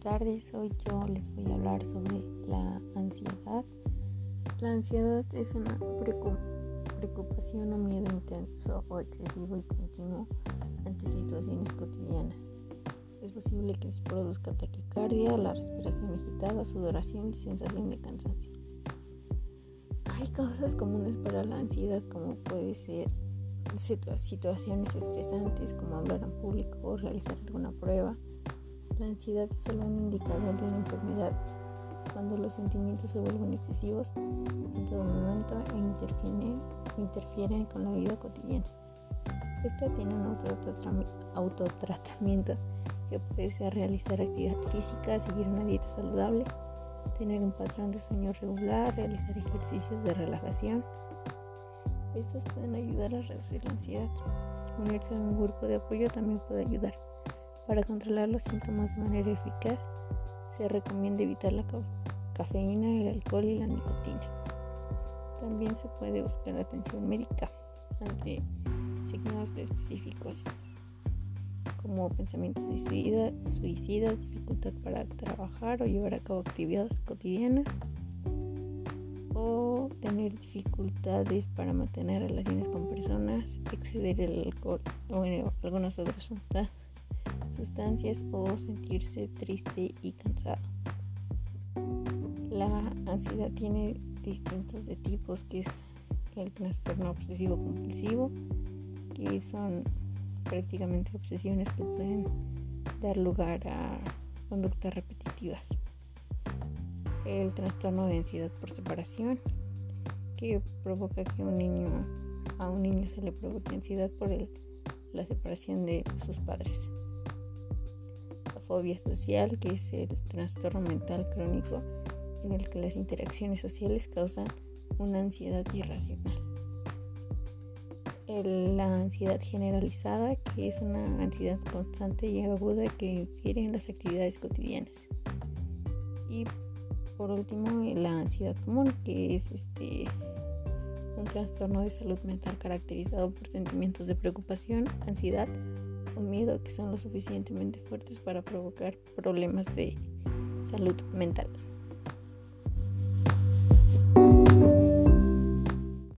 tardes, hoy yo les voy a hablar sobre la ansiedad. La ansiedad es una preocupación o miedo intenso o excesivo y continuo ante situaciones cotidianas. Es posible que se produzca taquicardia, la respiración agitada, sudoración y sensación de cansancio. Hay causas comunes para la ansiedad como puede ser situaciones estresantes como hablar en público o realizar alguna prueba, la ansiedad es solo un indicador de una enfermedad cuando los sentimientos se vuelven excesivos en todo momento e interfieren, interfieren con la vida cotidiana. Esta tiene un autotratamiento que puede ser realizar actividad física, seguir una dieta saludable, tener un patrón de sueño regular, realizar ejercicios de relajación. Estos pueden ayudar a reducir la ansiedad. Unirse a un grupo de apoyo también puede ayudar. Para controlar los síntomas de manera eficaz, se recomienda evitar la cafeína, el alcohol y la nicotina. También se puede buscar atención médica ante signos específicos como pensamientos de suicida, dificultad para trabajar o llevar a cabo actividades cotidianas o tener dificultades para mantener relaciones con personas, exceder el alcohol o algunas otras sustancias o sentirse triste y cansado. La ansiedad tiene distintos de tipos, que es el trastorno obsesivo compulsivo, que son prácticamente obsesiones que pueden dar lugar a conductas repetitivas. El trastorno de ansiedad por separación, que provoca que un niño a un niño se le provoque ansiedad por la separación de sus padres fobia social, que es el trastorno mental crónico en el que las interacciones sociales causan una ansiedad irracional. la ansiedad generalizada, que es una ansiedad constante y aguda que infiere en las actividades cotidianas. Y por último, la ansiedad común, que es este un trastorno de salud mental caracterizado por sentimientos de preocupación, ansiedad, o miedo que son lo suficientemente fuertes para provocar problemas de salud mental.